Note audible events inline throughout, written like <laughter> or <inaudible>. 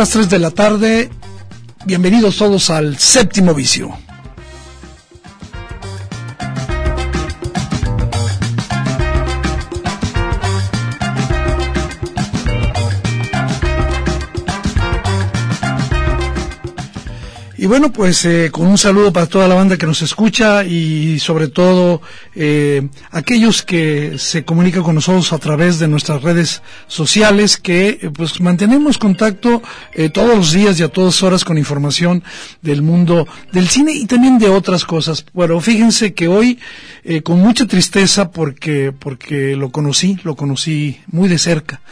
Las 3 de la tarde. Bienvenidos todos al séptimo vicio. Bueno, pues eh, con un saludo para toda la banda que nos escucha y sobre todo eh, aquellos que se comunican con nosotros a través de nuestras redes sociales, que eh, pues mantenemos contacto todos los días y a todas horas con información del mundo del cine y también de otras cosas. Bueno, fíjense que hoy con mucha tristeza porque porque lo conocí, lo conocí muy de cerca.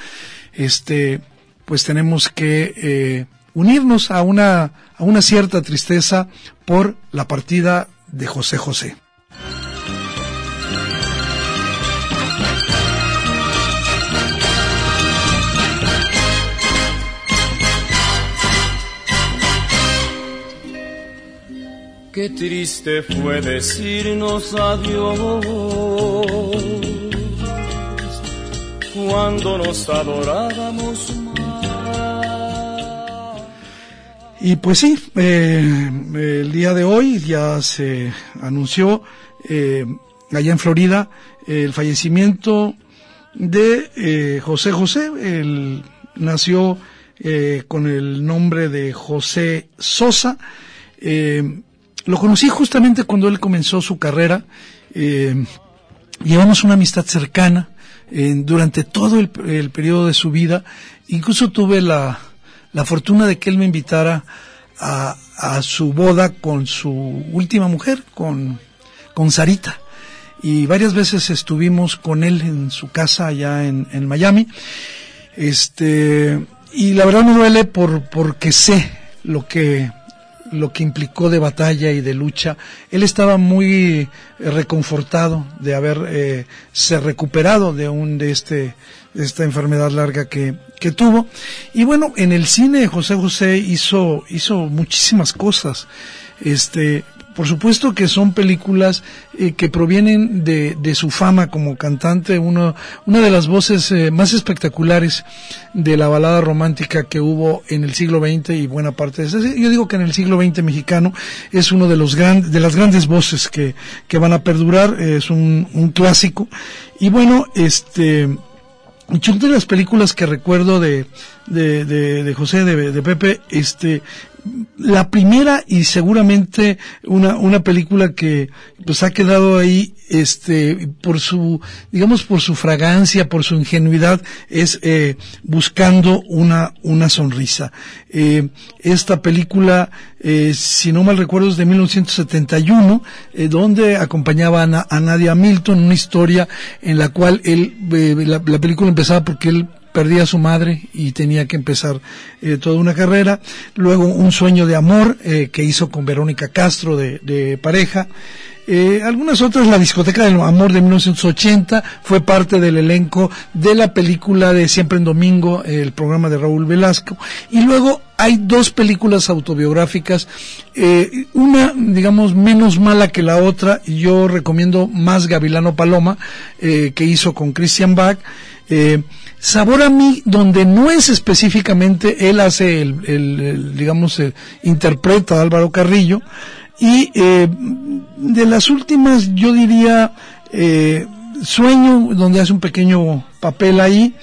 Este, pues tenemos que unirnos a una, a una cierta tristeza por la partida de José José. Qué triste fue decirnos adiós cuando nos adorábamos Y pues sí, eh, el día de hoy ya se anunció eh, allá en Florida el fallecimiento de eh, José José. Él nació con el nombre de José Sosa. lo conocí justamente cuando él comenzó su carrera. llevamos una amistad cercana durante todo el periodo de su vida. Incluso tuve la, la fortuna de que él me invitara a, su boda con su última mujer, con, con Sarita. Y varias veces estuvimos con él en su casa allá en, en Miami. Este, y la verdad me duele por, porque sé lo que, lo que implicó de batalla y de lucha. Él estaba muy reconfortado de haber eh, recuperado de un de este esta enfermedad larga que, que tuvo. Y bueno, en el cine José José hizo, hizo muchísimas cosas. Este, por supuesto que son películas eh, que provienen de, de, su fama como cantante, uno, una de las voces eh, más espectaculares de la balada romántica que hubo en el siglo XX y buena parte de ese. Yo digo que en el siglo XX mexicano es uno de los grandes, de las grandes voces que, que van a perdurar, es un, un clásico. Y bueno, este, Muchas de las películas que recuerdo de, de, de, de José, de, de, Pepe, este, la primera y seguramente una, una película que pues ha quedado ahí este por su digamos por su fragancia por su ingenuidad es eh, buscando una una sonrisa. Eh, esta película eh, si no mal recuerdo es de 1971 eh, donde acompañaba a, a, Nadia Milton una historia en la cual él eh, la, la película empezaba porque él perdía a su madre y tenía que empezar eh, toda una carrera. Luego un sueño de amor eh, que hizo con Verónica Castro de, pareja. Eh, algunas otras, La discoteca del amor de 1980 fue parte del elenco de la película de Siempre en Domingo, el programa de Raúl Velasco. Y luego hay dos películas autobiográficas, eh, una, digamos, menos mala que la otra. Yo recomiendo más Gavilano Paloma, que hizo con Christian Bach. Sabor a mí, donde no es específicamente, él hace el, el, el digamos, el, interpreta a Álvaro Carrillo, y eh, de las últimas, yo diría, eh, Sueño, donde hace un pequeño papel ahí,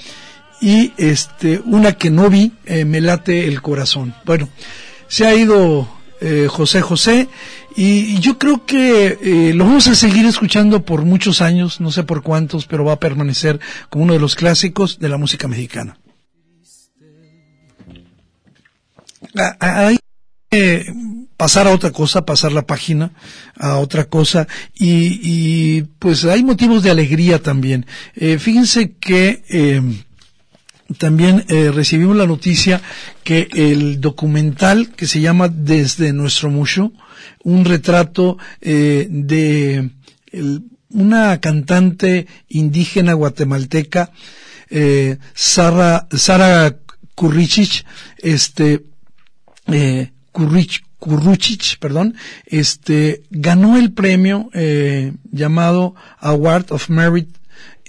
y este, una que no vi, eh, Me late el corazón. Bueno, se ha ido eh, José José y, yo creo que eh, lo vamos a seguir escuchando por muchos años, no sé por cuántos, pero va a permanecer como uno de los clásicos de la música mexicana. Ah, ah, hay que pasar a otra cosa, pasar la página a otra cosa y, pues hay motivos de alegría también. Eh, fíjense que también eh, recibimos la noticia que el documental que se llama Desde nuestro Musho, un retrato eh, de una cantante indígena guatemalteca, eh, Sara, Sara Kurrichich, este, eh, Kurruchich, perdón, este, ganó el premio eh, llamado Award of Merit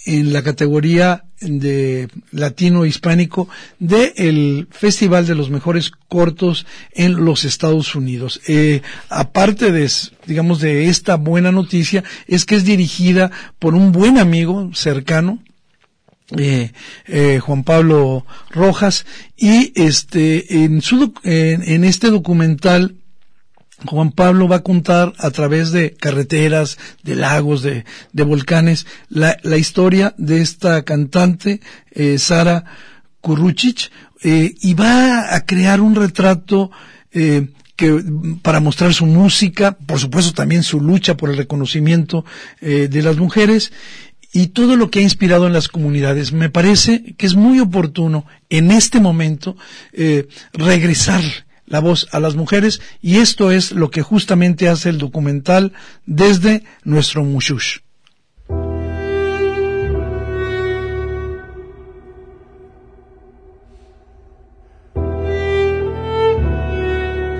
en la categoría de latino hispánico del Festival de los Mejores Cortos en los Estados Unidos. Eh, aparte de, digamos, de esta buena noticia, es que es dirigida por un buen amigo cercano, eh, eh, Juan Pablo Rojas, y este, en su, en este documental, Juan Pablo va a contar a través de carreteras, de lagos, de, volcanes, la, historia de esta cantante, eh, Sara Kuruchich, eh, y va a crear un retrato eh, que, para mostrar su música, por supuesto también su lucha por el reconocimiento de las mujeres, y todo lo que ha inspirado en las comunidades. Me parece que es muy oportuno en este momento regresar la voz a las mujeres y esto es lo que justamente hace el documental desde nuestro Mushush.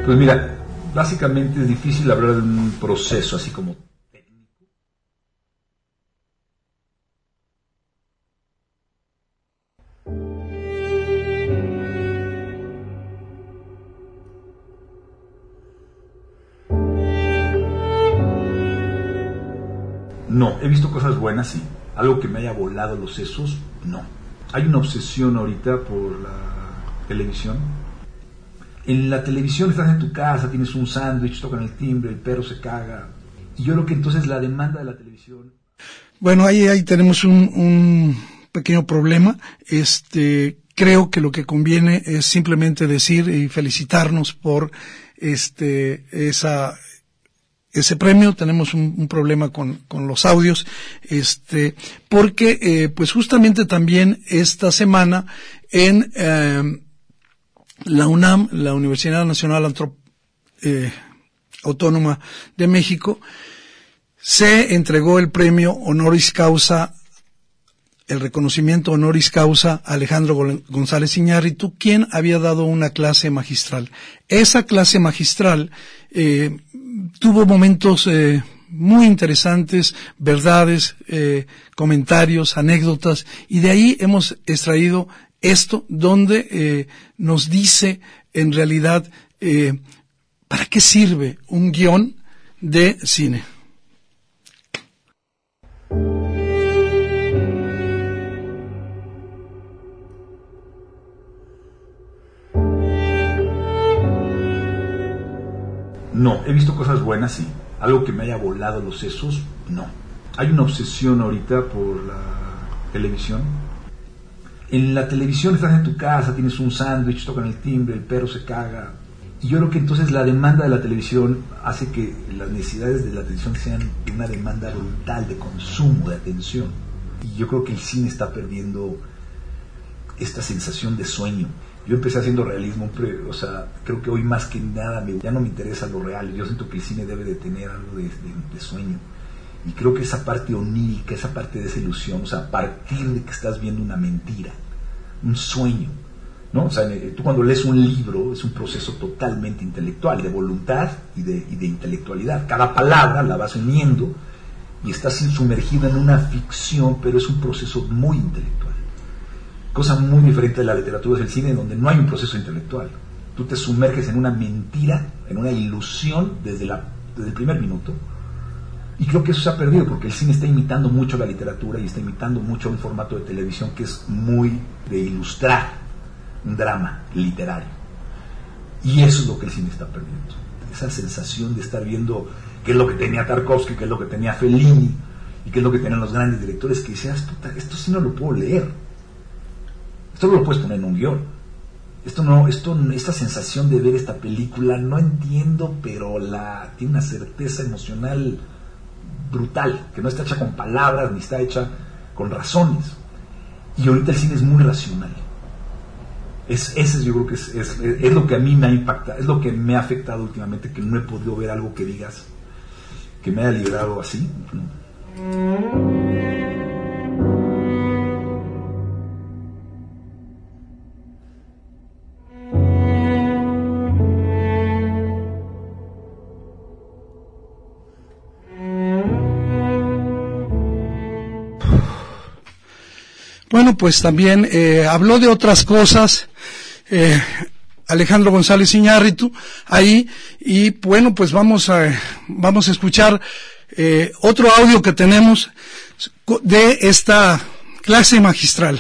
Pues mira, básicamente es difícil hablar de un proceso así como No, he visto cosas buenas, sí. Algo que me haya volado los sesos, no. Hay una obsesión ahorita por la televisión. En la televisión estás en tu casa, tienes un sándwich, tocan el timbre, el perro se caga. Y yo creo que entonces la demanda de la televisión. Bueno, ahí, ahí tenemos un, un pequeño problema. Este, creo que lo que conviene es simplemente decir y felicitarnos por este, esa, ese premio, tenemos un, problema con, los audios, este, porque eh, pues justamente también esta semana en eh, la UNAM, la Universidad Nacional eh, Autónoma de México, se entregó el premio honoris causa el reconocimiento honoris causa a Alejandro González Iñárritu, quien había dado una clase magistral. Esa clase magistral eh, tuvo momentos eh, muy interesantes, verdades, eh, comentarios, anécdotas, y de ahí hemos extraído esto donde eh, nos dice en realidad para qué sirve un guion de cine. No, he visto cosas buenas, sí. Algo que me haya volado los sesos, no. Hay una obsesión ahorita por la televisión. En la televisión estás en tu casa, tienes un sándwich, tocan el timbre, el perro se caga. Y yo creo que entonces la demanda de la televisión hace que las necesidades de la televisión sean una demanda brutal de consumo, de atención. Y yo creo que el cine está perdiendo esta sensación de sueño. Yo empecé haciendo realismo, o sea, creo que hoy más que nada me, ya no me interesa lo real, yo siento que el cine debe de tener algo de, sueño. Y creo que esa parte onírica, esa parte de esa ilusión, o sea, a partir de que estás viendo una mentira, un sueño, ¿no? O sea, tú cuando lees un libro es un proceso totalmente intelectual, de voluntad y de, intelectualidad. Cada palabra la vas uniendo y estás sumergida en una ficción, pero es un proceso muy intelectual cosa muy diferente de la literatura del cine, donde no hay un proceso intelectual. Tú te sumerges en una mentira, en una ilusión desde, la, desde el primer minuto. Y creo que eso se ha perdido porque el cine está imitando mucho la literatura y está imitando mucho un formato de televisión que es muy de ilustrar un drama literario. Y eso es lo que el cine está perdiendo. esa sensación de estar viendo qué es lo que tenía Tarkovsky, qué es lo que tenía Fellini y qué es lo que tenían los grandes directores, que decías, esto sí no lo puedo leer. Esto no lo puedes poner en un guion. Esto no, esto, esta sensación de ver esta película, no entiendo, pero la, tiene una certeza emocional brutal, que no está hecha con palabras ni está hecha con razones. Y ahorita el cine es muy racional. Es, ese yo creo que es, es, lo que a mí me ha impactado, es lo que me ha afectado últimamente, que no he podido ver algo que digas, que me haya librado así. Bueno, pues también eh, habló de otras cosas. Eh, Alejandro González Iñárritu ahí y bueno pues vamos a vamos a escuchar eh, otro audio que tenemos de esta clase magistral.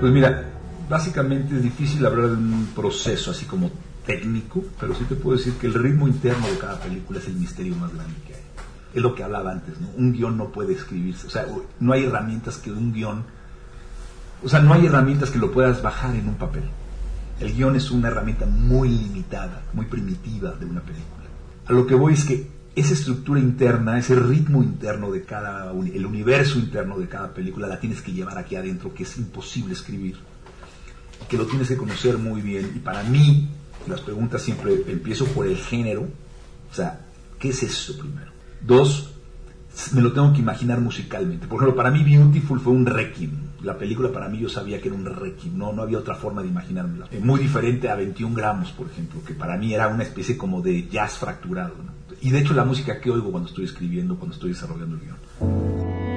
Pues mira, básicamente es difícil hablar de un proceso así como técnico, pero sí te puedo decir que el ritmo interno de cada película es el misterio más grande que hay. Es lo que hablaba antes, ¿no? Un guion no puede escribirse, o sea, no hay herramientas que un guion, o sea, no hay herramientas que lo puedas bajar en un papel. El guion es una herramienta muy limitada, muy primitiva de una película. A lo que voy es que esa estructura interna, ese ritmo interno de cada, el universo interno de cada película, la tienes que llevar aquí adentro, que es imposible escribir, que lo tienes que conocer muy bien. Y para mí, las preguntas siempre empiezo por el género, o sea, ¿qué es eso primero? Dos, me lo tengo que imaginar musicalmente. Por ejemplo, para mí Beautiful fue un requiem. La película para mí yo sabía que era un requiem, no, no había otra forma de imaginármela. Muy diferente a 21 gramos, por ejemplo, que para mí era una especie como de jazz fracturado. y de hecho la música que oigo cuando estoy escribiendo, cuando estoy desarrollando el guion.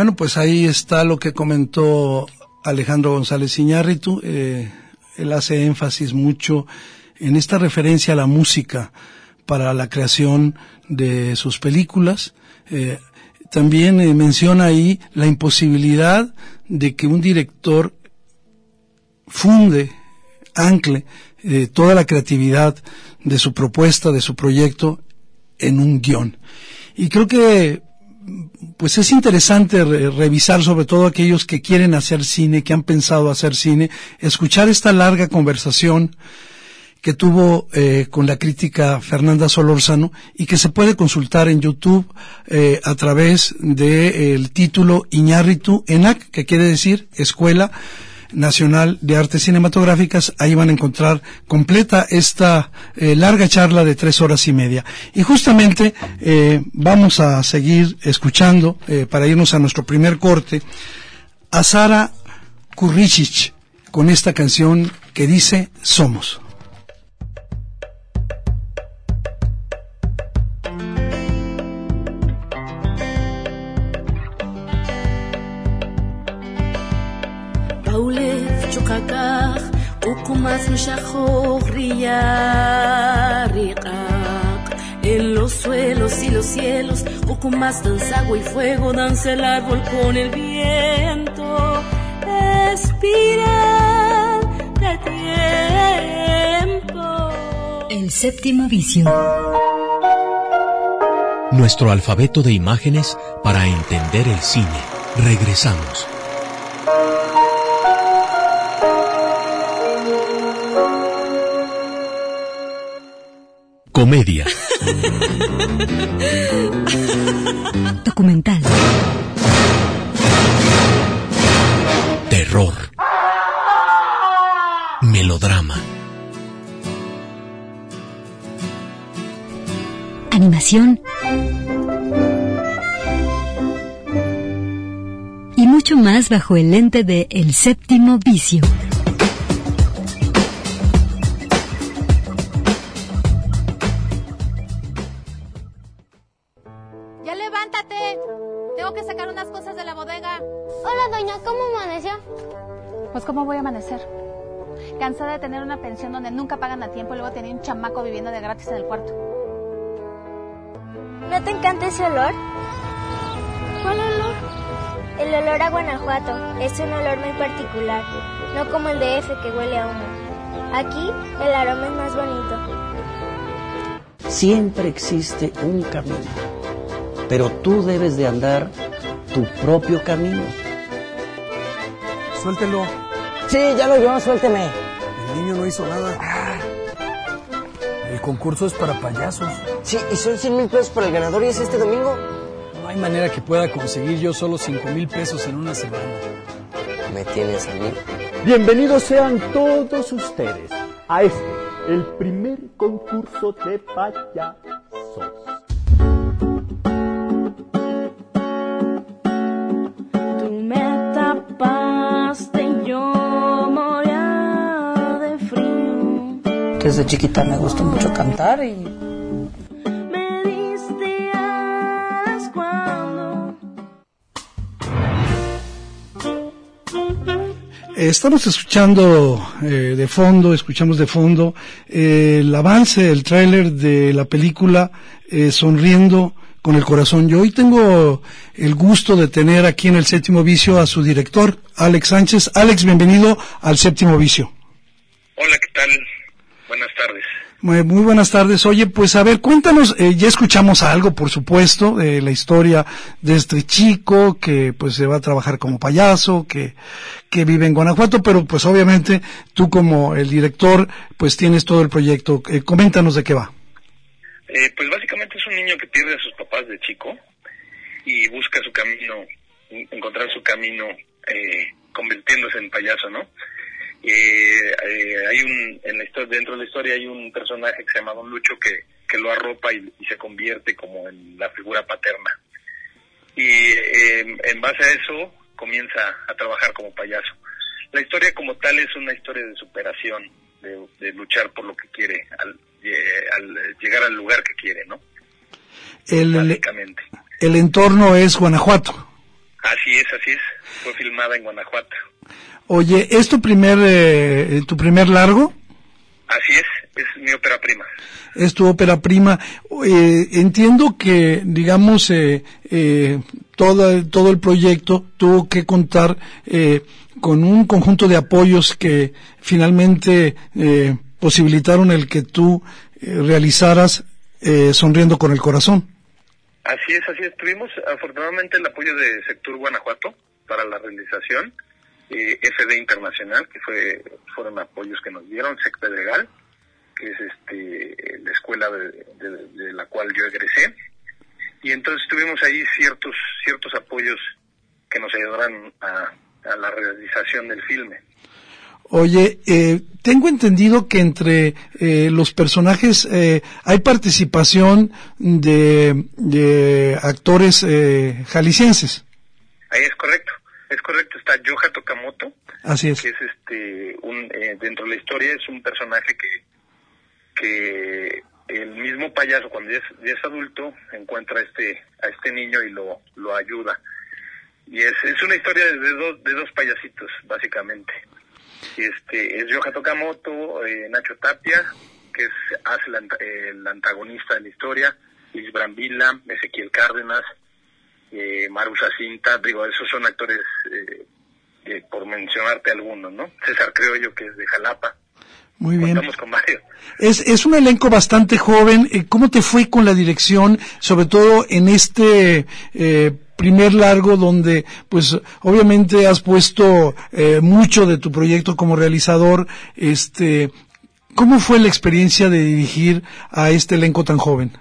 Bueno, pues ahí está lo que comentó Alejandro González Iñárritu. Eh, él hace énfasis mucho en esta referencia a la música para la creación de sus películas. Eh, también eh, menciona ahí la imposibilidad de que un director funde, ancle eh, toda la creatividad de su propuesta, de su proyecto en un guion. Y creo que pues es interesante revisar sobre todo aquellos que quieren hacer cine, que han pensado hacer cine, escuchar esta larga conversación que tuvo eh, con la crítica Fernanda Solórzano y que se puede consultar en YouTube eh, a través del de, título Iñárritu ENAC, que quiere decir Escuela Nacional de Artes Cinematográficas. Ahí van a encontrar completa esta eh, larga charla de tres horas y media. Y justamente eh, vamos a seguir escuchando, eh, para irnos a nuestro primer corte, a Sara Kurricic con esta canción que dice Somos. Más En los suelos y los cielos, poco más danza agua y fuego, danza el árbol con el viento. Espiral de tiempo. El séptimo vicio. Nuestro alfabeto de imágenes para entender el cine. Regresamos. Comedia. Documental. Terror. Melodrama. Animación. mucho más bajo el lente de El séptimo vicio. De tener una pensión donde nunca pagan a tiempo y luego tener un chamaco viviendo de gratis en el cuarto. ¿No te encanta ese olor? ¿Cuál olor? El olor a Guanajuato es un olor muy particular, no como el de F que huele a humo. Aquí el aroma es más bonito. Siempre existe un camino, pero tú debes de andar tu propio camino. Suéltelo. Sí, ya lo yo, suélteme. El niño no hizo nada. El concurso es para payasos. Sí, y son 100 mil pesos para el ganador y es este domingo. No hay manera que pueda conseguir yo solo 5 mil pesos en una semana. Me tienes a mí. Bienvenidos sean todos ustedes a este, el primer concurso de payasos. Desde chiquita me gustó mucho cantar y Me diste alas cuando Estamos escuchando eh, de fondo, escuchamos de fondo eh, el avance, el tráiler de la película eh, Sonriendo con el corazón. Yo hoy tengo el gusto de tener aquí en el séptimo vicio a su director, Alex Sánchez. Alex, bienvenido al séptimo vicio. Hola, ¿qué tal? Buenas tardes. Muy, muy buenas tardes. Oye, pues a ver, cuéntanos, eh, ya escuchamos algo, por supuesto, de la historia de este chico que pues se va a trabajar como payaso, que, que vive en Guanajuato, pero pues obviamente tú como el director pues tienes todo el proyecto. Eh, coméntanos de qué va. Eh, pues básicamente es un niño que pierde a sus papás de chico y busca su camino, en- encontrar su camino eh, convirtiéndose en payaso, ¿no? Eh, eh, hay un, en la historia, dentro de la historia hay un personaje que se llama Don Lucho que, que lo arropa y, y se convierte como en la figura paterna. Y eh, en base a eso comienza a trabajar como payaso. La historia como tal es una historia de superación, de, de luchar por lo que quiere, al, al llegar al lugar que quiere, ¿no? El, Básicamente. el entorno es Guanajuato. Así es, así es. Fue filmada en Guanajuato. Oye, ¿es tu primer, eh, tu primer largo? Así es, es mi ópera prima. es tu ópera prima. Eh, entiendo que, digamos, eh, eh, todo, todo el proyecto tuvo que contar eh, con un conjunto de apoyos que finalmente eh, posibilitaron el que tú realizaras eh, Sonriendo con el Corazón. Así es, así es. Tuvimos afortunadamente el apoyo de Sector Guanajuato para la realización, eh, FD Internacional, que fue fueron apoyos que nos dieron, SEC Pedregal, que es este la escuela de, de- de la cual yo egresé, y entonces tuvimos ahí ciertos ciertos apoyos que nos ayudaron a, a la realización del filme. Oye, eh, tengo entendido que entre eh, los personajes eh, hay participación de, de actores eh, jaliscienses. Ahí es correcto, es correcto. Está Yoja Tokamoto, Así es. que es este un eh, dentro de la historia es un personaje que que el mismo payaso cuando ya es, ya es adulto encuentra a este a este niño y lo lo ayuda y es, es una historia de, dos de dos payasitos básicamente y este es Yoja Tokamoto eh, Nacho Tapia que es hace el, anta- el antagonista de la historia Luis Brambila Ezequiel Cárdenas eh, Maru Jacinta, digo, esos son actores, eh, eh, por mencionarte algunos, ¿no? César Criollo, que es de Jalapa. Muy bien. Contamos con varios. Es, es un elenco bastante joven. Eh, ¿Cómo te fue con la dirección, sobre todo en este eh, primer largo donde, pues, obviamente has puesto eh, mucho de tu proyecto como realizador? Este, ¿cómo fue la experiencia de dirigir a este elenco tan joven?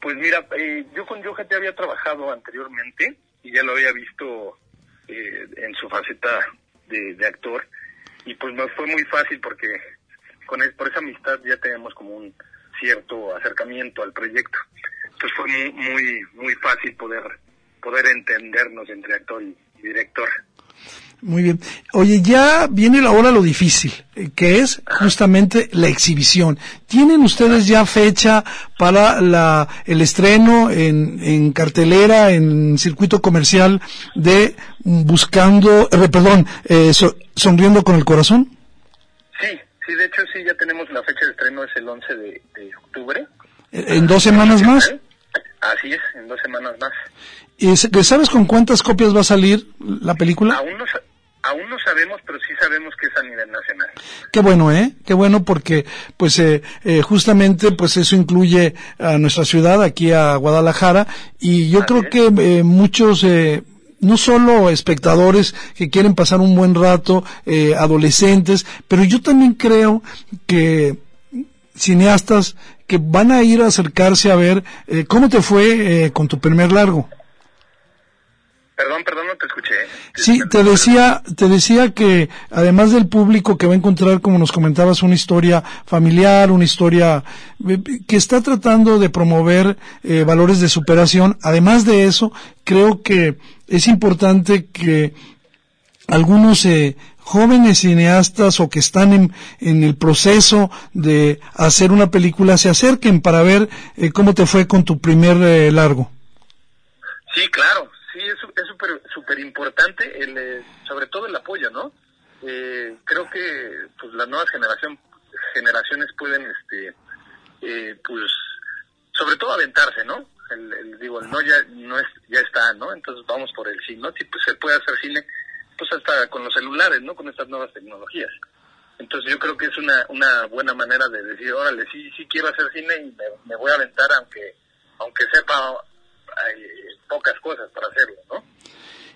Pues mira, eh, yo con Yoja ya había trabajado anteriormente y ya lo había visto eh, en su faceta de, de actor y pues me fue muy fácil porque con él, por esa amistad ya tenemos como un cierto acercamiento al proyecto. Entonces fue muy muy, muy fácil poder poder entendernos entre actor y director. Muy bien. Oye, ya viene la hora lo difícil, eh, que es justamente la exhibición. ¿Tienen ustedes ya fecha para la, el estreno en, en cartelera, en circuito comercial de Buscando, eh, perdón, eh, so- Sonriendo con el Corazón? Sí, sí, de hecho sí, ya tenemos la fecha de estreno, es el 11 de, de octubre. Eh, ¿En dos semanas más? Así es, en dos semanas más. ¿Y sabes con cuántas copias va a salir la película? Aún no, aún no sabemos, pero sí sabemos que es a nivel nacional. Qué bueno, ¿eh? Qué bueno porque, pues, eh, eh, justamente, pues eso incluye a nuestra ciudad, aquí a Guadalajara, y yo creo que eh, muchos, eh, no solo espectadores que quieren pasar un buen rato, eh, adolescentes, pero yo también creo que cineastas que van a ir a acercarse a ver eh, cómo te fue eh, con tu primer largo. Perdón, perdón, no te escuché. Sí, te decía, te decía que además del público que va a encontrar, como nos comentabas, una historia familiar, una historia eh, que está tratando de promover eh, valores de superación, además de eso, creo que es importante que algunos eh, jóvenes cineastas o que están en, en el proceso de hacer una película se acerquen para ver eh, cómo te fue con tu primer eh, largo. Sí, claro, sí, es su- es súper súper importante, el, eh, sobre todo el apoyo, ¿no? Eh, creo que pues las nuevas generación, generaciones pueden, este, eh, pues, sobre todo aventarse, ¿no? El- digo, el no ya no es, ya está, ¿no? Entonces vamos por el sí, ¿no? Si pues, se puede hacer cine, pues hasta con los celulares, ¿no? Con estas nuevas tecnologías. Entonces yo creo que es una, una buena manera de decir, órale, sí, sí quiero hacer cine y me, me voy a aventar aunque, aunque sepa hay pocas cosas para hacerlo, ¿no?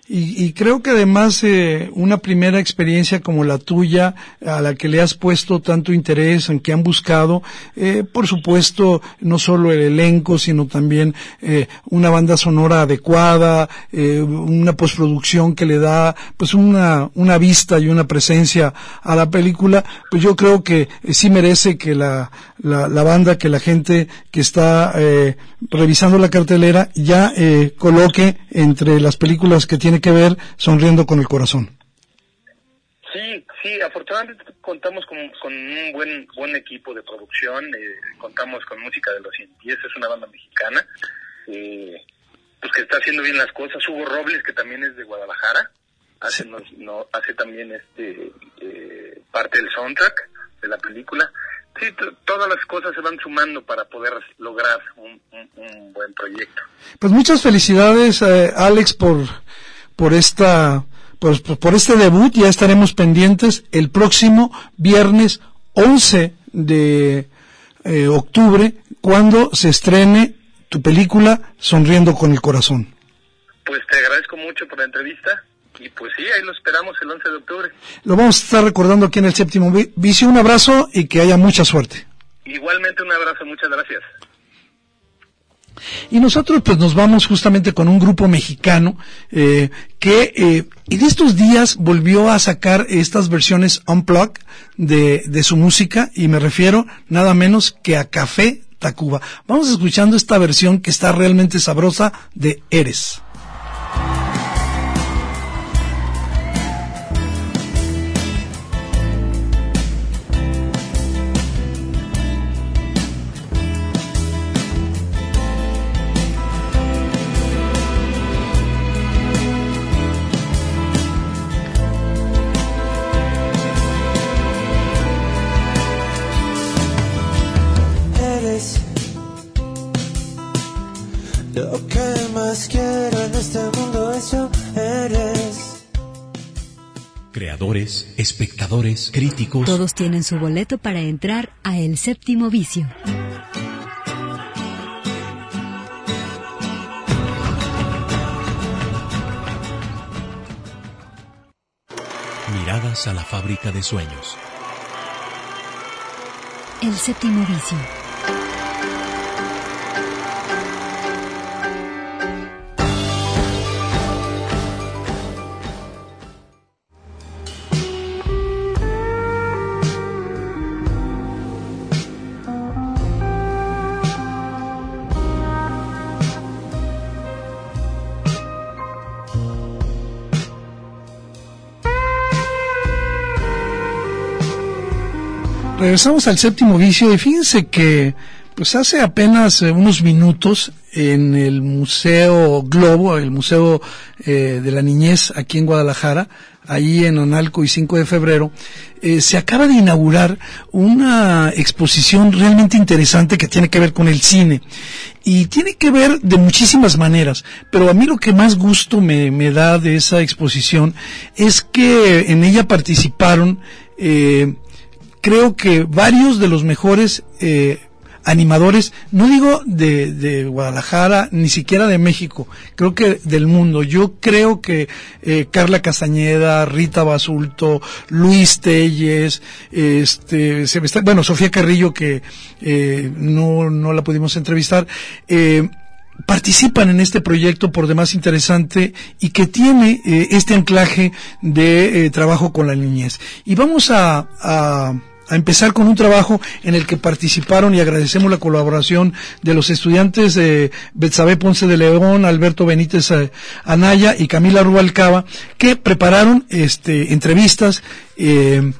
Y, y creo que además eh, una primera experiencia como la tuya, a la que le has puesto tanto interés, en que han buscado, eh, por supuesto, no solo el elenco, sino también eh, una banda sonora adecuada, eh, una postproducción que le da pues una, una vista y una presencia a la película, pues yo creo que eh, sí merece que la, la, la banda, que la gente que está eh, revisando la cartelera ya coloque entre las películas que tiene que ver Sonriendo con el Corazón. Sí, sí, afortunadamente contamos con, con un buen buen equipo de producción, eh, contamos con música de los Cien Pies, es una banda mexicana, eh, pues que está haciendo bien las cosas. Hugo Robles, que también es de Guadalajara, hace, nos- no, hace también este eh, parte del soundtrack de la película. Sí, todas las cosas se van sumando para poder lograr un, un- un buen proyecto. Pues muchas felicidades, eh, Alex, por, por esta, por, por este debut. Ya estaremos pendientes el próximo viernes 11 de eh, octubre, cuando se estrene tu película Sonriendo con el Corazón. Pues te agradezco mucho por la entrevista y pues sí, ahí lo esperamos el 11 de octubre. Lo vamos a estar recordando aquí en el séptimo vi- vicio. Un abrazo y que haya mucha suerte. Igualmente un abrazo, muchas gracias. Y nosotros pues nos vamos justamente con un grupo mexicano eh, que eh, en estos días volvió a sacar estas versiones unplugged de, de su música y me refiero nada menos que a Café Tacuba. Vamos escuchando esta versión que está realmente sabrosa de Eres. Eres Espectadores, críticos. Todos tienen su boleto para entrar a El Séptimo Vicio. Miradas a la fábrica de sueños. El Séptimo Vicio. Regresamos al séptimo vicio y fíjense que pues hace apenas eh, unos minutos en el Museo Globo, el Museo eh, de la Niñez aquí en Guadalajara, ahí en Analco y 5 de febrero, eh, se acaba de inaugurar una exposición realmente interesante que tiene que ver con el cine. Y tiene que ver de muchísimas maneras, pero a mí lo que más gusto me, me da de esa exposición es que en ella participaron, eh, creo que varios de los mejores eh, animadores, no digo de, Guadalajara, ni siquiera de México, creo que del mundo. Yo creo que eh, Carla Castañeda, Rita Basulto, Luis Telles, este, bueno, Sofía Carrillo, que eh, no, no la pudimos entrevistar, eh, participan en este proyecto por demás interesante y que tiene eh, este anclaje de trabajo con la niñez. Y vamos a, a a empezar con un trabajo en el que participaron y agradecemos la colaboración de los estudiantes de Ponce de León, Alberto Benítez eh, Anaya y Camila Rubalcaba, que prepararon este, entrevistas eh,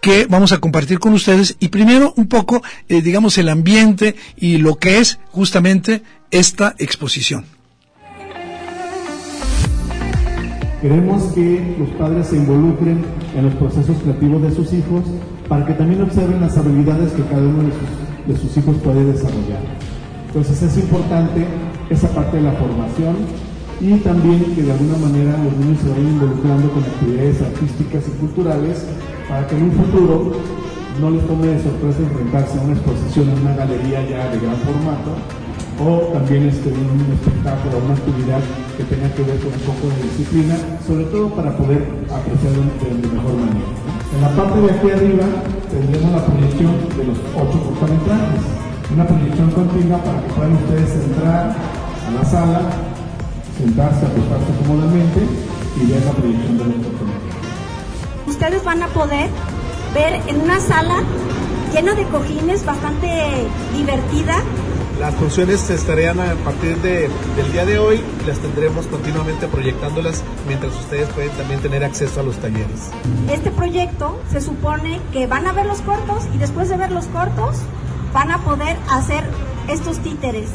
que vamos a compartir con ustedes y primero un poco, eh, digamos, el ambiente y lo que es justamente esta exposición. Queremos que los padres se involucren en los procesos creativos de sus hijos para que también observen las habilidades que cada uno de sus, hijos puede desarrollar. Entonces es importante esa parte de la formación y también que de alguna manera los niños se vayan involucrando con actividades artísticas y culturales para que en un futuro no les tome de sorpresa enfrentarse a una exposición en una galería ya de gran formato o también este, un espectáculo, una actividad que tenga que ver con un poco de disciplina, sobre todo para poder apreciarlo de, de mejor manera. En la parte de aquí arriba tendremos la proyección de los ocho cortometrajes. Una proyección continua para que puedan ustedes entrar a la sala, sentarse, acostarse cómodamente y ver la proyección de los cortometrajes. Ustedes van a poder ver en una sala llena de cojines, bastante divertida, las funciones estarían a partir de, del día de hoy y las tendremos continuamente proyectándolas mientras ustedes pueden también tener acceso a los talleres. Este proyecto se supone que van a ver los cortos y después de ver los cortos van a poder hacer estos títeres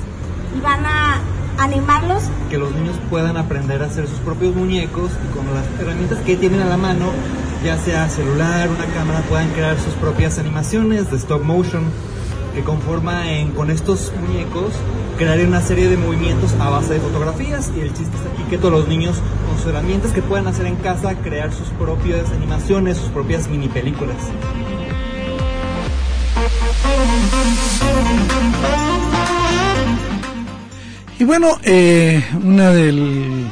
y van a animarlos. Que los niños puedan aprender a hacer sus propios muñecos y con las herramientas que tienen a la mano, ya sea celular, una cámara, puedan crear sus propias animaciones de stop motion que conforma en, con estos muñecos crear una serie de movimientos a base de fotografías y el chiste es aquí que todos los niños con sus herramientas que puedan hacer en casa crear sus propias animaciones, sus propias mini películas. Y bueno, eh, una de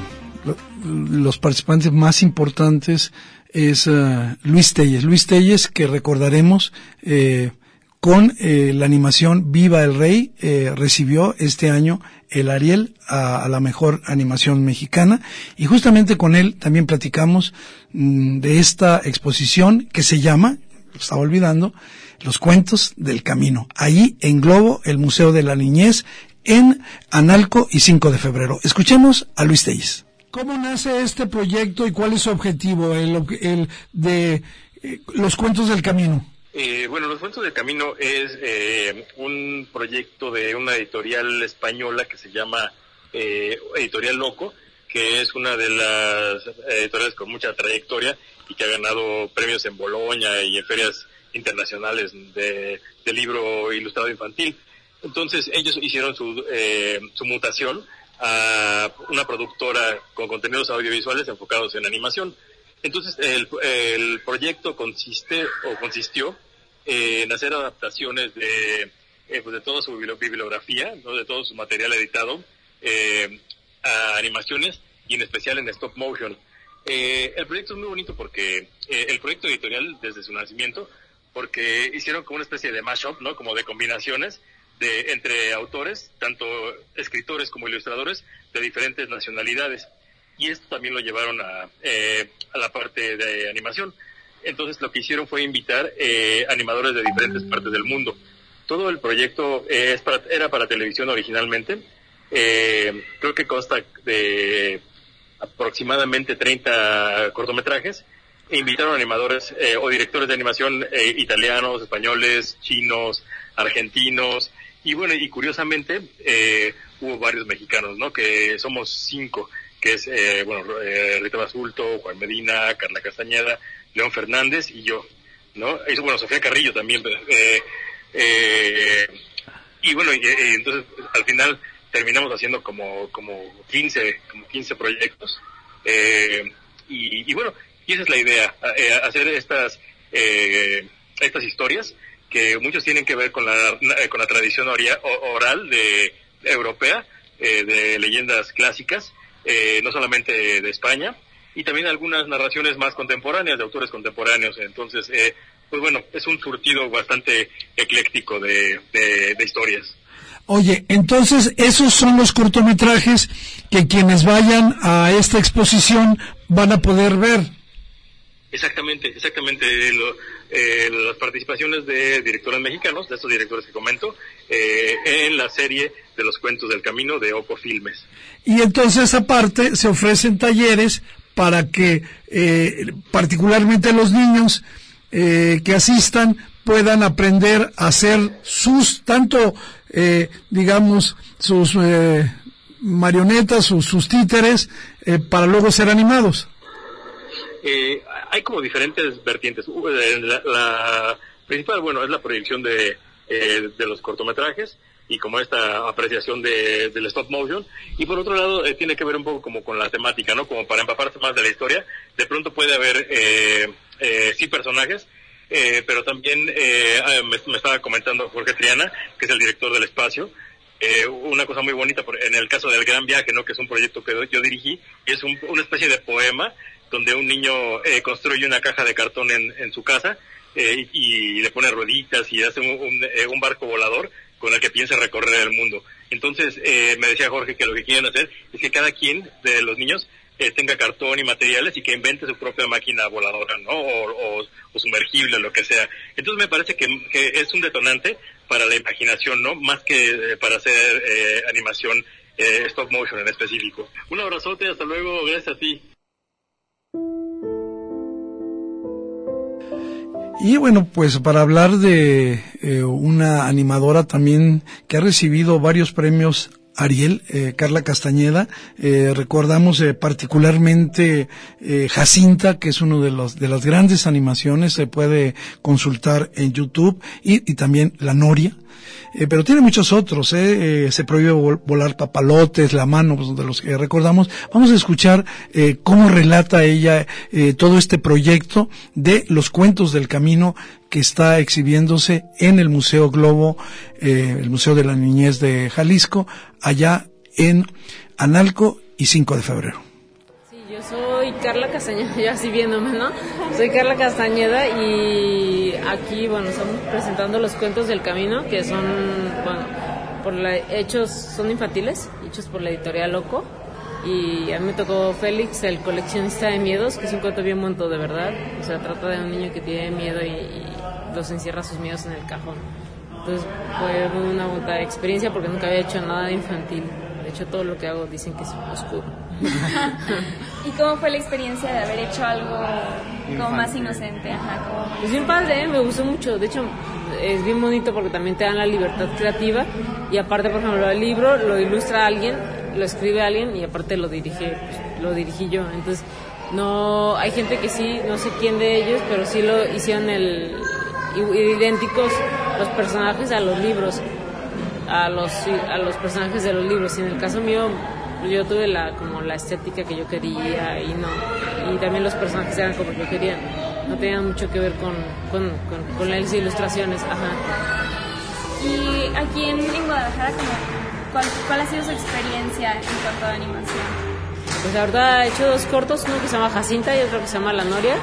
los participantes más importantes es uh, Luis Telles. Luis Telles, que recordaremos, eh, con eh, la animación Viva el Rey, eh, recibió este año el Ariel a, la mejor animación mexicana y justamente con él también platicamos mmm, de esta exposición que se llama, estaba olvidando, Los Cuentos del Camino. Ahí en Globo, el Museo de la Niñez, en Analco y 5 de febrero. Escuchemos a Luis Telles. ¿Cómo nace este proyecto y cuál es su objetivo, el, el de eh, Los Cuentos del Camino? Eh, bueno, Los Cuentos del Camino es eh, un proyecto de una editorial española que se llama eh, Editorial Loco, que es una de las editoriales con mucha trayectoria y que ha ganado premios en Boloña y en ferias internacionales de, libro ilustrado infantil. Entonces ellos hicieron su, eh, su mutación a una productora con contenidos audiovisuales enfocados en animación. Entonces el proyecto consiste o consistió eh, en hacer adaptaciones de, eh, pues de toda su bibliografía, ¿no? de todo su material editado, eh, a animaciones y en especial en stop motion. Eh, el proyecto es muy bonito porque eh, el proyecto editorial desde su nacimiento, porque hicieron como una especie de mashup, ¿no? Como de combinaciones de entre autores, tanto escritores como ilustradores de diferentes nacionalidades. Y esto también lo llevaron a, a la parte de animación. Entonces lo que hicieron fue invitar eh, animadores de diferentes partes del mundo. Todo el proyecto eh, es para, era para televisión originalmente. Eh, creo que consta de aproximadamente 30 cortometrajes invitaron animadores eh, o directores de animación eh, italianos, españoles, chinos, argentinos, y bueno, y curiosamente hubo varios mexicanos, ¿no? Que somos cinco, que es, eh, bueno, eh, Rita Basulto, Juan Medina, Carla Castañeda, León Fernández y yo, ¿no? Eso, bueno, Sofía Carrillo también, eh, eh, y bueno, y, y entonces al final terminamos haciendo como, como 15, como 15 proyectos, eh, y, y bueno, y esa es la idea, eh, hacer estas, estas historias que muchos tienen que ver con la, con la tradición oral de, europea, de leyendas clásicas, eh, no solamente de España, y también algunas narraciones más contemporáneas, de autores contemporáneos. Entonces, eh, pues bueno, es un surtido bastante ecléctico de, de, de historias. Oye, entonces esos son los cortometrajes que quienes vayan a esta exposición van a poder ver. Exactamente, exactamente. Lo- eh, las participaciones de directores mexicanos, de estos directores que comento, eh, en la serie de los cuentos del camino de Oco Filmes. Y entonces aparte se ofrecen talleres para que eh, particularmente los niños eh, que asistan puedan aprender a hacer sus, tanto digamos, sus marionetas, sus, títeres, para luego ser animados. Eh, hay como diferentes vertientes. Eh, La, la principal, bueno, es la proyección de, eh, de los cortometrajes y como esta apreciación de, del stop motion. Y por otro lado, eh, tiene que ver un poco como con la temática, ¿no? Como para empaparse más de la historia. De pronto puede haber, eh, eh, sí, personajes, eh, pero también eh, ah, me, estaba comentando Jorge Triana, que es el director del espacio, eh, una cosa muy bonita por- en el caso del Gran Viaje, ¿no? que es un proyecto que yo dirigí, es un- una especie de poema donde un niño eh, construye una caja de cartón en, su casa eh, y, y le pone rueditas y hace un, un, eh, un barco volador con el que piensa recorrer el mundo. Entonces, eh, me decía Jorge que lo que quieren hacer es que cada quien de los niños eh, tenga cartón y materiales y que invente su propia máquina voladora, ¿no? O, o- o sumergible, lo que sea. Entonces me parece que, es un detonante para la imaginación, ¿no? Más que eh, para hacer animación eh, stop motion en específico. Un abrazote, hasta luego, gracias a ti. Y bueno, pues para hablar de eh, una animadora también que ha recibido varios premios Ariel, eh, Carla Castañeda, eh, recordamos eh, particularmente Jacinta, que es uno de los de las grandes animaciones, se puede consultar en YouTube y también La Noria. Eh, pero tiene muchos otros, ¿eh? Eh, se prohíbe vol- volar papalotes, la mano, pues, de los que recordamos. Vamos a escuchar eh, cómo relata ella eh, todo este proyecto de los cuentos del camino que está exhibiéndose en el Museo Globo, eh, el Museo de la Niñez de Jalisco, allá en Analco y 5 de febrero. Yo soy Carla Castañeda, <laughs> ya así viéndome, ¿no? Soy Carla Castañeda y aquí, bueno, estamos presentando los cuentos del camino, que son, bueno, por la, hechos, son infantiles, hechos por la editorial Loco. Y a mí me tocó Félix, el coleccionista de miedos, que es un cuento bien monto de verdad. O sea, trata de un niño que tiene miedo y, y los encierra sus miedos en el cajón. Entonces fue una bonita experiencia porque nunca había hecho nada de infantil. De hecho, todo lo que hago dicen que es oscuro. <laughs> ¿Y cómo fue la experiencia de haber hecho algo como más inocente? Ajá, como... Es bien padre, ¿eh? me gustó mucho. De hecho, es bien bonito porque también te dan la libertad creativa. Y aparte, por ejemplo, el libro lo ilustra alguien, lo escribe alguien y aparte lo dirige, pues, lo dirigí yo. Entonces, no hay gente que sí, no sé quién de ellos, pero sí lo hicieron el i- idénticos los personajes a los libros, a los a los personajes de los libros. Y en el caso mío, yo tuve la como la estética que yo quería y no y también los personajes eran como yo quería. No tenían mucho que ver con con, con, con las ilustraciones. Ajá. Y aquí en, en Guadalajara, como, ¿cuál, ¿cuál ha sido su experiencia en cuanto a animación? Pues la verdad he hecho dos cortos, uno que se llama Jacinta y otro que se llama La Noria.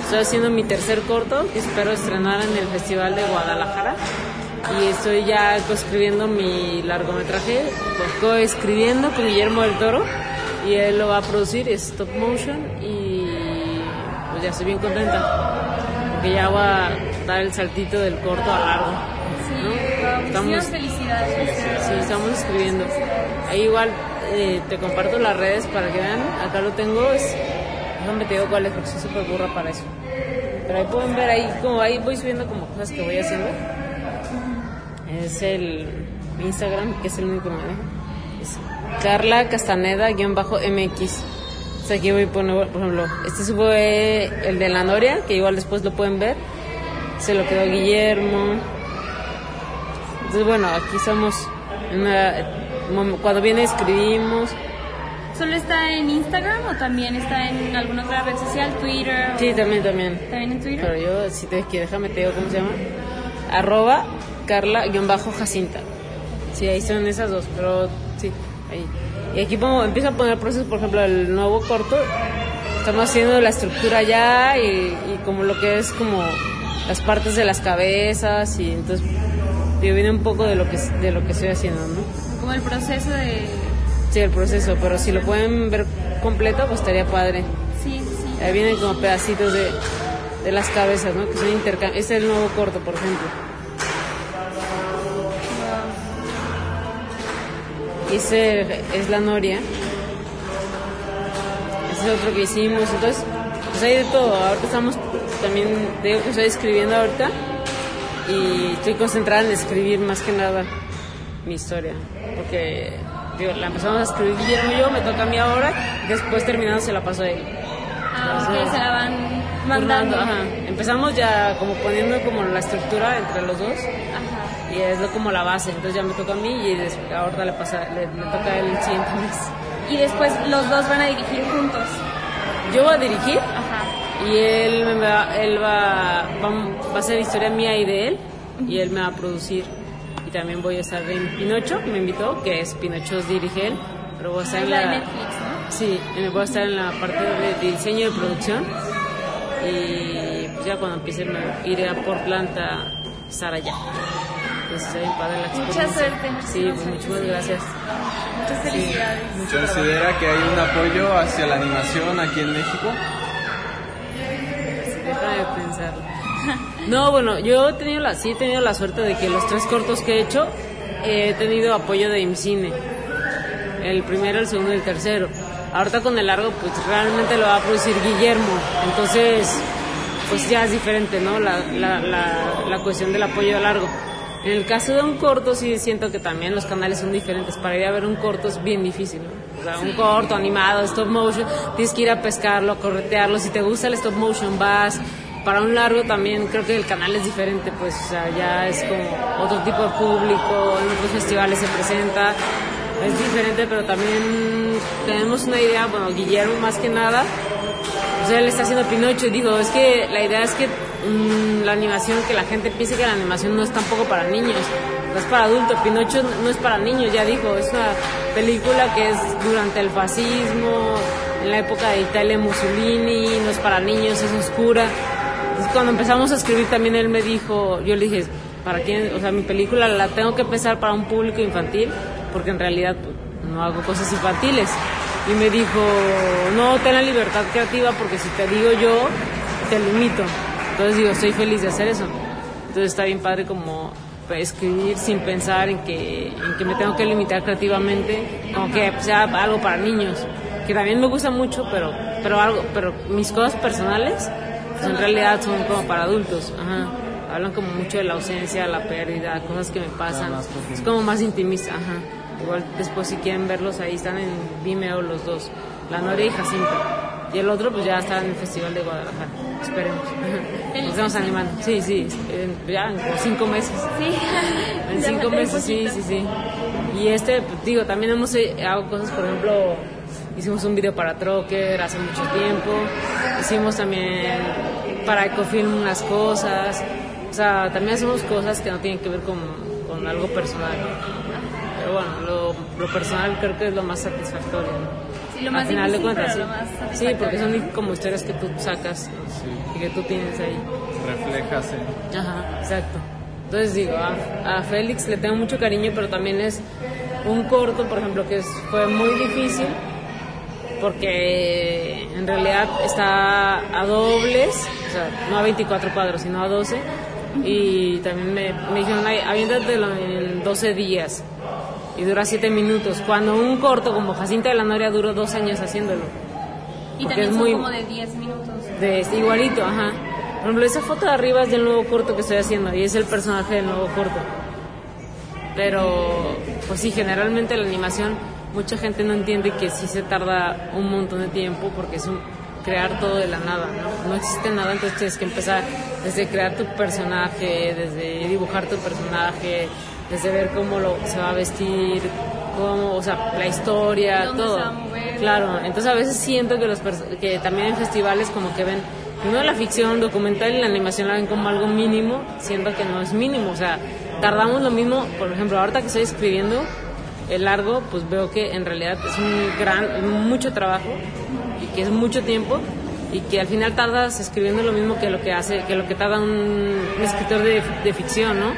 Estoy haciendo mi tercer corto que espero estrenar en el Festival de Guadalajara. Y estoy ya coescribiendo mi largometraje, pues coescribiendo con Guillermo del Toro y él lo va a producir, es stop motion y pues ya estoy bien contenta porque ya voy a dar el saltito del corto a largo. Sí, ¿no? muchísimas felicidades. Sí, estamos escribiendo. Ahí igual eh, te comparto las redes para que vean. Acá lo tengo. Es déjame te digo cuál es porque soy súper burra para eso. Pero ahí pueden ver, ahí como ahí voy subiendo como cosas que voy haciendo. Es el Instagram, que es el único que me deja. Es Carla Castaneda-MX. O sea, aquí voy a poner, por ejemplo, este fue el de la Noria, que igual después lo pueden ver. Se lo quedó Guillermo. Entonces, bueno, aquí estamos en una- cuando viene escribimos. ¿Solo está en Instagram o también está en alguna otra red social? Twitter. o- Sí, también, también. ¿También en Twitter? Pero yo, si te que déjame te digo cómo se llama. Arroba Carla-Jacinta. Sí, ahí son esas dos, pero sí, ahí. Y aquí pongo, empiezo a poner procesos, por ejemplo, el nuevo corto. Estamos haciendo la estructura ya y, y como lo que es como las partes de las cabezas y entonces digo, viene un poco de lo que de lo que estoy haciendo, ¿no? Como el proceso de... Sí, el proceso, pero si lo pueden ver completo, pues estaría padre. Sí, sí. Ahí vienen como pedacitos de, de las cabezas, ¿no? Que son intercambiables. Este es el nuevo corto, por ejemplo. Ese es la noria. Ese es otro que hicimos. Entonces, pues hay de todo. Ahorita estamos también, digo que estoy escribiendo ahorita. Y estoy concentrada en escribir más que nada mi historia. Porque digo, la empezamos a escribir Guillermo y yo, me toca a mí ahora. Después terminando se la paso a él. Ah, se la van mandando. Ajá. Empezamos ya como poniendo como la estructura entre los dos Ajá. Y es como la base. Entonces ya me toca a mí y ahorita le pasa, le, me toca el siguiente mes. Y después los dos van a dirigir juntos. Yo voy a dirigir Ajá. y él me va, él va, va, va a ser historia mía y de él y él me va a producir. Y también voy a estar en Pinocho, me invitó, que es Pinocho dirige él, pero voy a estar Es en la Netflix, ¿no? Sí, voy a estar en la parte de diseño y producción. Y pues ya cuando empiece me iré a Portland a estar allá. Está bien padre la experiencia. Mucha suerte, muchísimas Sí, pues muchas gracias. Muchas Sí, felicidades. trabajo. ¿Considera que hay un apoyo hacia la animación aquí en México? Déjame pensar. <laughs> No, bueno, yo he tenido la, sí he tenido la suerte de que los tres cortos que he hecho he tenido apoyo de IMCINE. El primero, el segundo y el tercero. Ahorita con el largo, pues realmente lo va a producir Guillermo. Entonces, pues ya es diferente, ¿no? La, la, la, la cuestión del apoyo a largo. En el caso de un corto, sí siento que también los canales son diferentes. Para ir a ver un corto es bien difícil, ¿no? O sea, un corto animado, stop motion, tienes que ir a pescarlo, a corretearlo. Si te gusta el stop motion, vas. Para un largo también creo que el canal es diferente, pues, o sea, ya es como otro tipo de público, en otros festivales se presenta. Es diferente, pero también tenemos una idea, bueno, Guillermo más que nada, o sea, él está haciendo Pinocho digo, es que la idea es que mm, la animación, que la gente piense que la animación no es tampoco para niños, no es para adultos. Pinocho no es para niños, ya dijo, es una película que es durante el fascismo, en la época de Italia Mussolini, no es para niños, es oscura. Entonces, cuando empezamos a escribir también él me dijo, yo le dije, ¿para quién? O sea, mi película la tengo que pensar para un público infantil, porque en realidad pues, no hago cosas infantiles. Y me dijo, no, ten la libertad creativa porque si te digo yo, te limito. Entonces digo, estoy feliz de hacer eso. Entonces está bien padre como escribir sin pensar en que, en que me tengo que limitar creativamente, como que sea algo para niños, que también me gusta mucho, pero, pero, algo, pero mis cosas personales pues, en realidad son como para adultos. Ajá. Hablan como mucho de la ausencia, la pérdida, cosas que me pasan. Es como más intimista. Ajá. Igual después si quieren verlos ahí están en Vimeo los dos, La Noria y Jacinta. Y el otro pues ya está en el Festival de Guadalajara. Esperemos. <laughs> Nos estamos animando. Sí, sí, en- ya en como cinco meses. Sí. <laughs> En cinco meses, sí, sí, sí. Y este, pues, digo, también hemos eh, hago cosas, por ejemplo, hicimos un video para Trocker hace mucho tiempo. Hicimos también para Ecofilm unas cosas. O sea, también hacemos cosas que no tienen que ver con, con algo personal. Pero bueno, lo, lo personal creo que es lo más satisfactorio. Sí, lo más Al final de difícil, cuentas, pero sí. lo más Sí, porque son como historias que tú sacas y que tú tienes ahí. Reflejas en... Ajá, exacto. Entonces digo, a, a Félix le tengo mucho cariño, pero también es un corto, por ejemplo, que es- fue muy difícil porque en realidad está a dobles, o sea, no a 24 cuadros, sino a 12. Y también me, me dijeron, "Ay, aviéntatelo en 12 días y dura 7 minutos. Cuando un corto como Jacinta de la Noria duró dos años haciéndolo. Y porque también es son muy como de 10 minutos. de este, igualito, ajá. Por ejemplo, esa foto de arriba es del nuevo corto que estoy haciendo y es el personaje del nuevo corto. Pero, pues sí, generalmente la animación, mucha gente no entiende que sí se tarda un montón de tiempo porque es un crear todo de la nada, ¿no? No existe nada, entonces tienes que empezar desde crear tu personaje, desde dibujar tu personaje, desde ver cómo lo, se va a vestir, cómo, o sea, la historia, ¿Dónde todo. se va a mover? Claro, entonces a veces siento que los que también en festivales como que ven primero la ficción documental y la animación la ven como algo mínimo, siendo que no es mínimo, o sea, tardamos lo mismo, por ejemplo, ahorita que estoy escribiendo el largo, pues veo que en realidad es un gran mucho trabajo y que es mucho tiempo y que al final tardas escribiendo lo mismo que lo que hace que lo que tarda un, un escritor de, de ficción no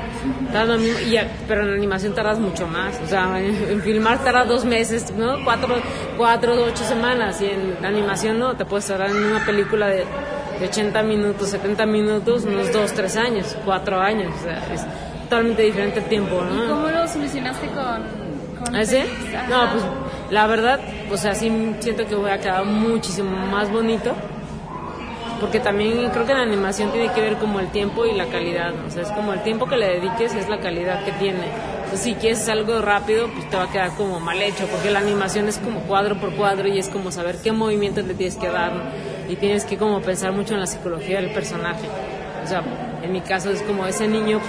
tarda lo mismo y ya- pero en animación tardas mucho más o sea en, en filmar tarda dos meses no cuatro cuatro ocho semanas y en animación no te puedes tardar en una película de, de 80 minutos 70 minutos unos dos tres años cuatro años o sea es totalmente diferente el tiempo no ¿Y cómo lo solucionaste con, con ¿Ese? Ajá. No, pues la verdad, o sea, sí siento que voy a quedar muchísimo más bonito. Porque también creo que la animación tiene que ver como el tiempo y la calidad, ¿no? O sea, es como el tiempo que le dediques es la calidad que tiene. Si quieres algo rápido, pues te va a quedar como mal hecho, porque la animación es como cuadro por cuadro y es como saber qué movimientos le tienes que dar, ¿no? Y tienes que como pensar mucho en la psicología del personaje. O sea, en mi caso es como ese niño,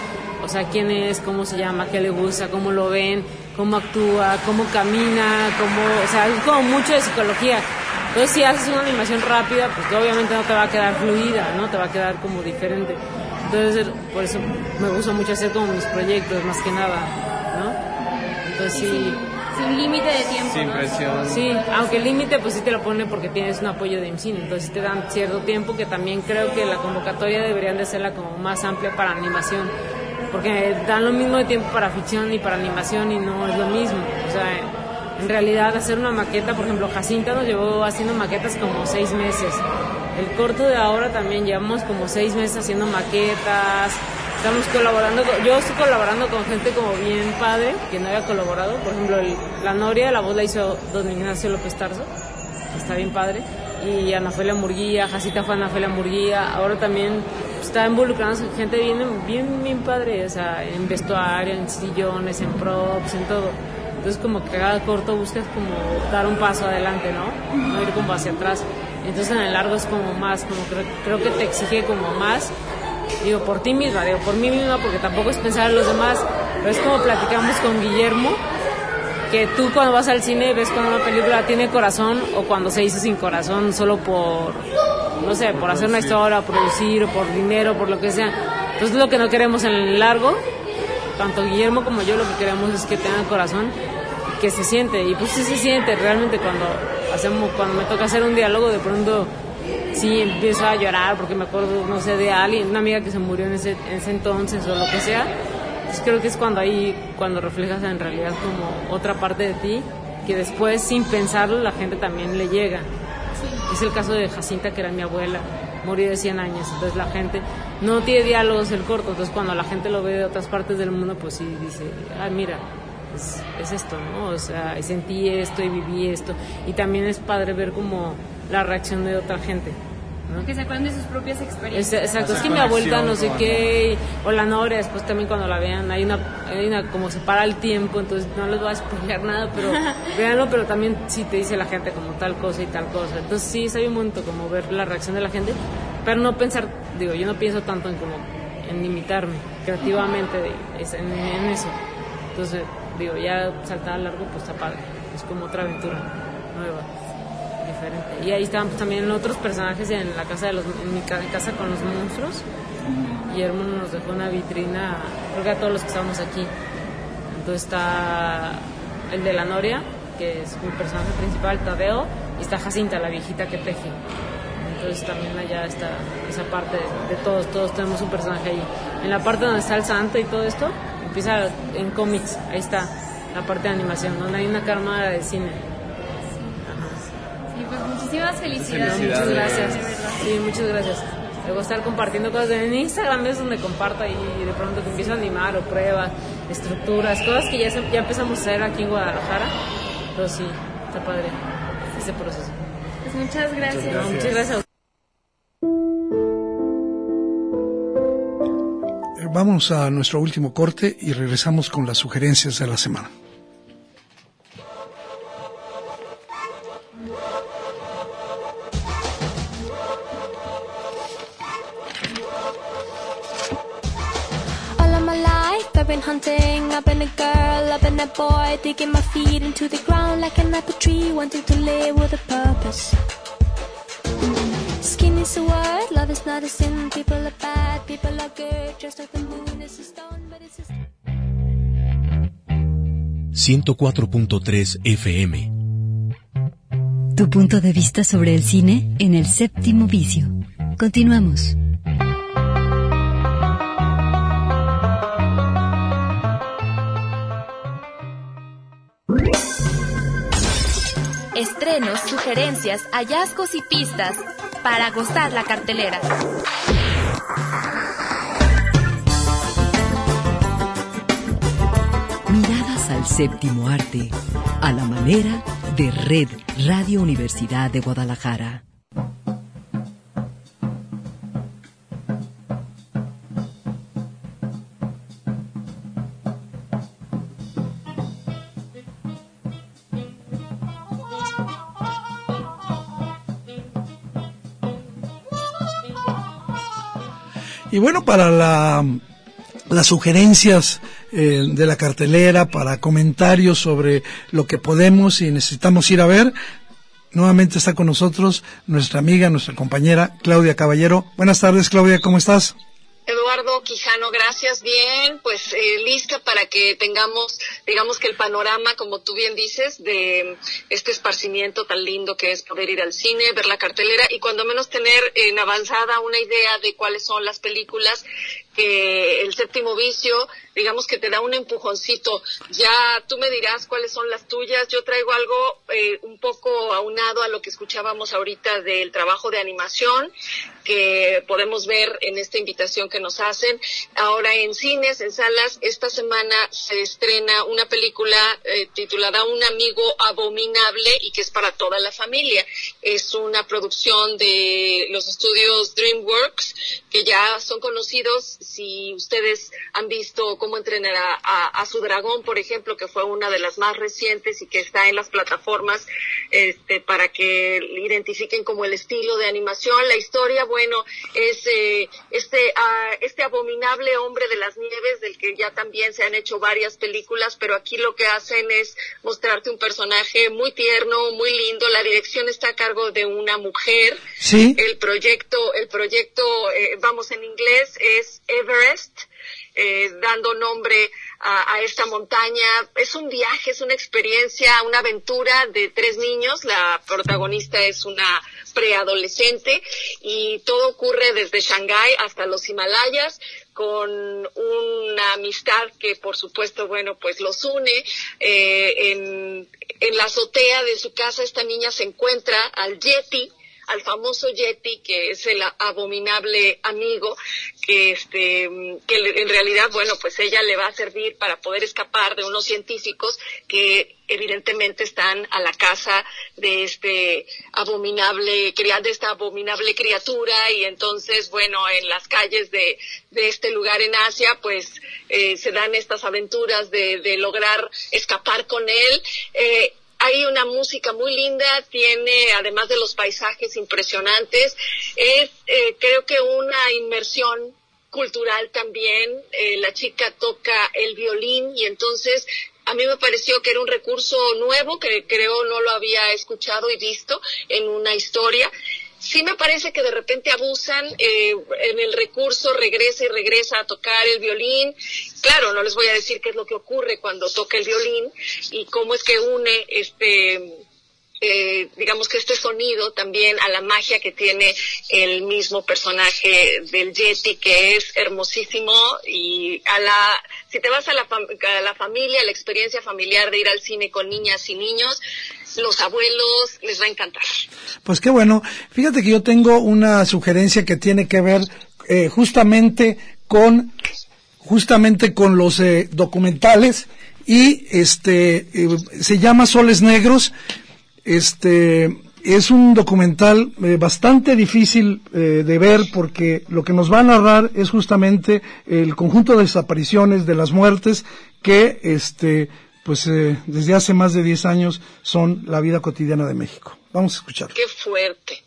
o sea, quién es, cómo se llama, qué le gusta, cómo lo ven, cómo actúa, cómo camina, cómo, o sea, es como mucho de psicología. Entonces, si haces una animación rápida, pues obviamente no te va a quedar fluida, ¿no? Te va a quedar como diferente. Entonces, por eso me gusta mucho hacer como mis proyectos, más que nada, ¿no? Entonces, sí. Sin límite de tiempo. Sin ¿no? presión. Sí, aunque el límite pues sí te lo pone porque tienes un apoyo de IMCIN, entonces te dan cierto tiempo que también creo que la convocatoria deberían de serla como más amplia para animación, porque dan lo mismo de tiempo para ficción y para animación y no es lo mismo, o sea, en realidad hacer una maqueta, por ejemplo, Jacinta nos llevó haciendo maquetas como seis meses, el corto de ahora también llevamos como seis meses haciendo maquetas, estamos colaborando, yo estoy colaborando con gente como bien padre, que no había colaborado, por ejemplo, el- la Noria, la voz la hizo don Ignacio López Tarso, que está bien padre, y Ana Felia Murguía, Jacita fue Ana Felia Murguía, ahora también está involucrándose gente bien, bien, bien padre, o sea, en vestuario, en sillones, en props, en todo. Entonces como que cada corto buscas como dar un paso adelante, ¿no? No ir como hacia atrás. Entonces en el largo es como más, como creo, creo que te exige como más digo por ti misma, digo por mí misma, porque tampoco es pensar en los demás, pero es como platicamos con Guillermo, que tú cuando vas al cine ves cuando una película tiene corazón o cuando se hizo sin corazón, solo por, no sé, por hacer una historia, producir, o por dinero, por lo que sea. Entonces lo que no queremos en el largo, tanto Guillermo como yo lo que queremos es que tengan corazón que se siente, y pues sí se siente realmente cuando hacemos, cuando me toca hacer un diálogo, de pronto sí empiezo a llorar porque me acuerdo, no sé, de alguien, una amiga que se murió en ese, en ese entonces o lo que sea. Pues creo que es cuando ahí, cuando reflejas en realidad como otra parte de ti, que después sin pensarlo la gente también le llega. Es el caso de Jacinta, que era mi abuela, murió de 100 años, entonces la gente no tiene diálogos el corto, entonces cuando la gente lo ve de otras partes del mundo, pues sí dice, ah, mira, es, es esto, ¿no? O sea, y sentí esto y viví esto. Y también es padre ver como la reacción de otra gente. ¿no? Que se acuerdan de sus propias Es- experiencias. exacto, es que mi abuelita no sé qué, y- o la Noria, después también cuando la vean, hay una, hay una como se para el tiempo, entonces no les voy a spoilear nada, pero <laughs> véanlo, pero también sí te dice la gente como tal cosa y tal cosa. Entonces sí, es ahí un momento como ver la reacción de la gente, pero no pensar, digo, yo no pienso tanto en como en limitarme creativamente de- es- en, en eso. Entonces, digo, ya saltar al largo, pues está padre, es como otra aventura nueva diferente. Y ahí estaban pues, también otros personajes en la casa de los, en mi ca- casa con los monstruos. Guillermo nos dejó una vitrina, creo que a todos los que estábamos aquí. Entonces está el de la Noria, que es mi personaje principal, Tadeo, y está Jacinta, la viejita que teje. Entonces también allá está esa parte de, de todos, todos tenemos un personaje ahí. En la parte donde está el santo y todo esto, empieza en cómics, ahí está la parte de animación, donde hay una cámara de cine. Sí, pues muchísimas felicidades. Muchas gracias. Sí, muchas gracias. Luego estar compartiendo cosas. En Instagram es donde comparto ahí de pronto que empiezo a animar o pruebas, estructuras, cosas que ya, ya empezamos a hacer aquí en Guadalajara. Pero sí, está padre ese proceso. Pues Muchas gracias. Muchas gracias. Eh, Vamos a nuestro último corte y regresamos con las sugerencias de la semana. Been hunting, I've been a girl, I've been a boy, digging my feet into the ground like an apple tree, wanting to live with a purpose. Skin is a word, love is not a sin, people are bad, people are good, just like the moon is a stone, but it's a 104.3 FM. Tu punto de vista sobre el cine en el séptimo vicio. Continuamos. Estrenos, sugerencias, hallazgos y pistas para gozar la cartelera. Al séptimo arte, a la manera de Red Radio Universidad de Guadalajara. Y bueno, para la, las sugerencias eh, de la cartelera, para comentarios sobre lo que podemos y necesitamos ir a ver, nuevamente está con nosotros nuestra amiga, nuestra compañera Claudia Caballero. Buenas tardes, Claudia, ¿cómo estás? Eduardo Quijano, gracias. Bien, pues eh, lista para que tengamos, digamos que el panorama, como tú bien dices, de este esparcimiento tan lindo que es poder ir al cine, ver la cartelera y cuando menos tener en avanzada una idea de cuáles son las películas que el séptimo vicio, digamos que te da un empujoncito. Ya tú me dirás cuáles son las tuyas. Yo traigo algo eh, un poco aunado a lo que escuchábamos ahorita del trabajo de animación que podemos ver en esta invitación que nos hacen. Ahora en cines, en salas, esta semana se estrena una película eh, titulada Un amigo abominable y que es para toda la familia. Es una producción de los estudios DreamWorks que ya son conocidos si ustedes han visto cómo entrenar a, a, a, su dragón, por ejemplo, que fue una de las más recientes y que está en las plataformas este, para que identifiquen como el estilo de animación. La historia, bueno, es eh, este, uh, este abominable hombre de las nieves del que ya también se han hecho varias películas, pero aquí lo que hacen es mostrarte un personaje muy tierno, muy lindo. La dirección está a cargo de una mujer. Sí. El proyecto, el proyecto, eh, vamos en inglés, es Everest, eh, dando nombre a, esta montaña. Es un viaje, es una experiencia, una aventura de tres niños. La protagonista es una preadolescente y todo ocurre desde Shanghái hasta los Himalayas con una amistad que por supuesto, bueno, pues los une. Eh, en, en la azotea de su casa esta niña se encuentra al Yeti, al famoso Yeti, que es el abominable amigo, que este, que en realidad, bueno, pues ella le va a servir para poder escapar de unos científicos que evidentemente están a la casa de este abominable, de esta abominable criatura y entonces, bueno, en las calles de, de este lugar en Asia, pues eh, se dan estas aventuras de, de lograr escapar con él. Eh, hay una música muy linda, tiene, además de los paisajes impresionantes, es eh, creo que una inmersión cultural también. Eh, la chica toca el violín y entonces a mí me pareció que era un recurso nuevo que creo no lo había escuchado y visto en una historia. Sí me parece que de repente abusan eh, en el recurso, regresa y regresa a tocar el violín. Claro, no les voy a decir qué es lo que ocurre cuando toca el violín y cómo es que une este eh, digamos que este sonido también a la magia que tiene el mismo personaje del Yeti que es hermosísimo y a la si te vas a la, a la familia, la experiencia familiar de ir al cine con niñas y niños, los abuelos les va a encantar. Pues qué bueno. Fíjate que yo tengo una sugerencia que tiene que ver eh, justamente con justamente con los eh, documentales y este eh, se llama Soles Negros este es un documental eh, bastante difícil eh, de ver porque lo que nos va a narrar es justamente el conjunto de desapariciones, de las muertes que, este, pues eh, desde hace más de 10 años son la vida cotidiana de México. Vamos a escuchar. Qué fuerte.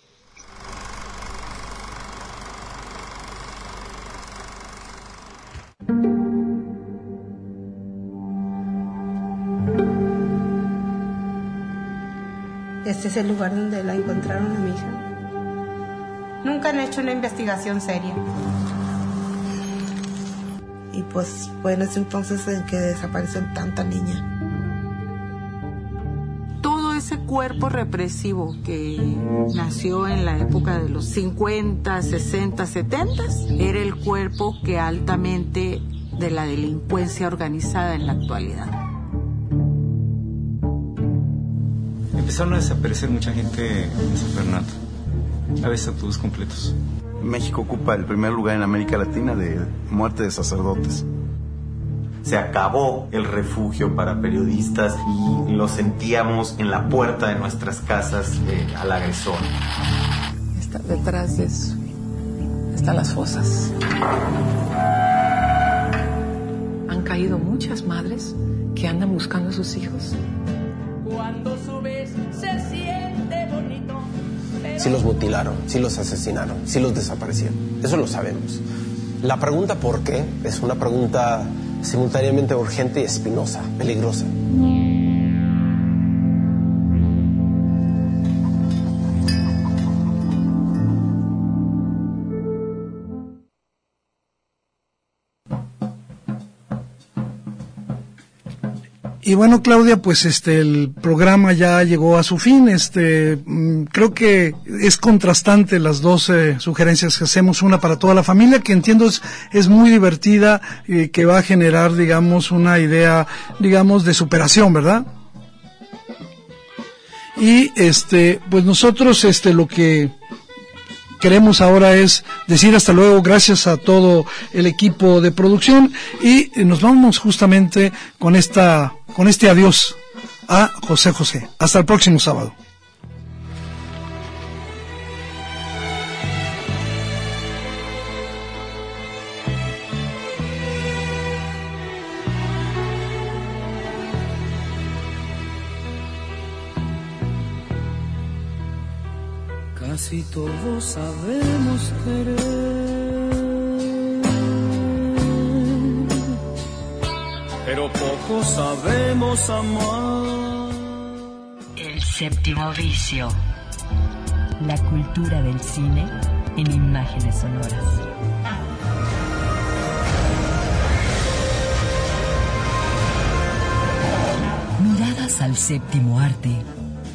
Este es el lugar donde la encontraron a mi hija. Nunca han hecho una investigación seria. Y pues fue en ese entonces en que desapareció tanta niña. Todo ese cuerpo represivo que nació en la época de los 50, 60, 70 era el cuerpo que altamente de la delincuencia organizada en la actualidad. Empezaron a desaparecer mucha gente en San Fernando, a veces autobús completos. México ocupa el primer lugar en América Latina de muerte de sacerdotes. Se acabó el refugio para periodistas y lo sentíamos en la puerta de nuestras casas eh, al agresor. Está detrás de eso. Están las fosas. Han caído muchas madres que andan buscando a sus hijos. Si los mutilaron, si los asesinaron, si los desaparecieron. Eso lo sabemos. La pregunta por qué es una pregunta simultáneamente urgente y espinosa, peligrosa. Y bueno, Claudia, pues este el programa ya llegó a su fin. Este mm, creo que es contrastante las dos eh, sugerencias que hacemos, una para toda la familia, que entiendo es, es muy divertida y que va a generar, digamos, una idea, digamos, de superación, ¿verdad? Y este, pues nosotros este lo que queremos ahora es decir hasta luego, gracias a todo el equipo de producción y nos vamos justamente con esta con este adiós a José José. Hasta el próximo sábado. Sabemos amar. El séptimo vicio. La cultura del cine en imágenes sonoras. Miradas al séptimo arte,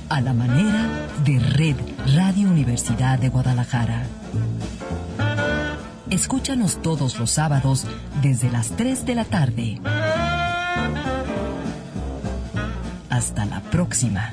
a la manera de Red Radio Universidad de Guadalajara. Escúchanos todos los sábados desde las 3 de la tarde. Hasta la próxima.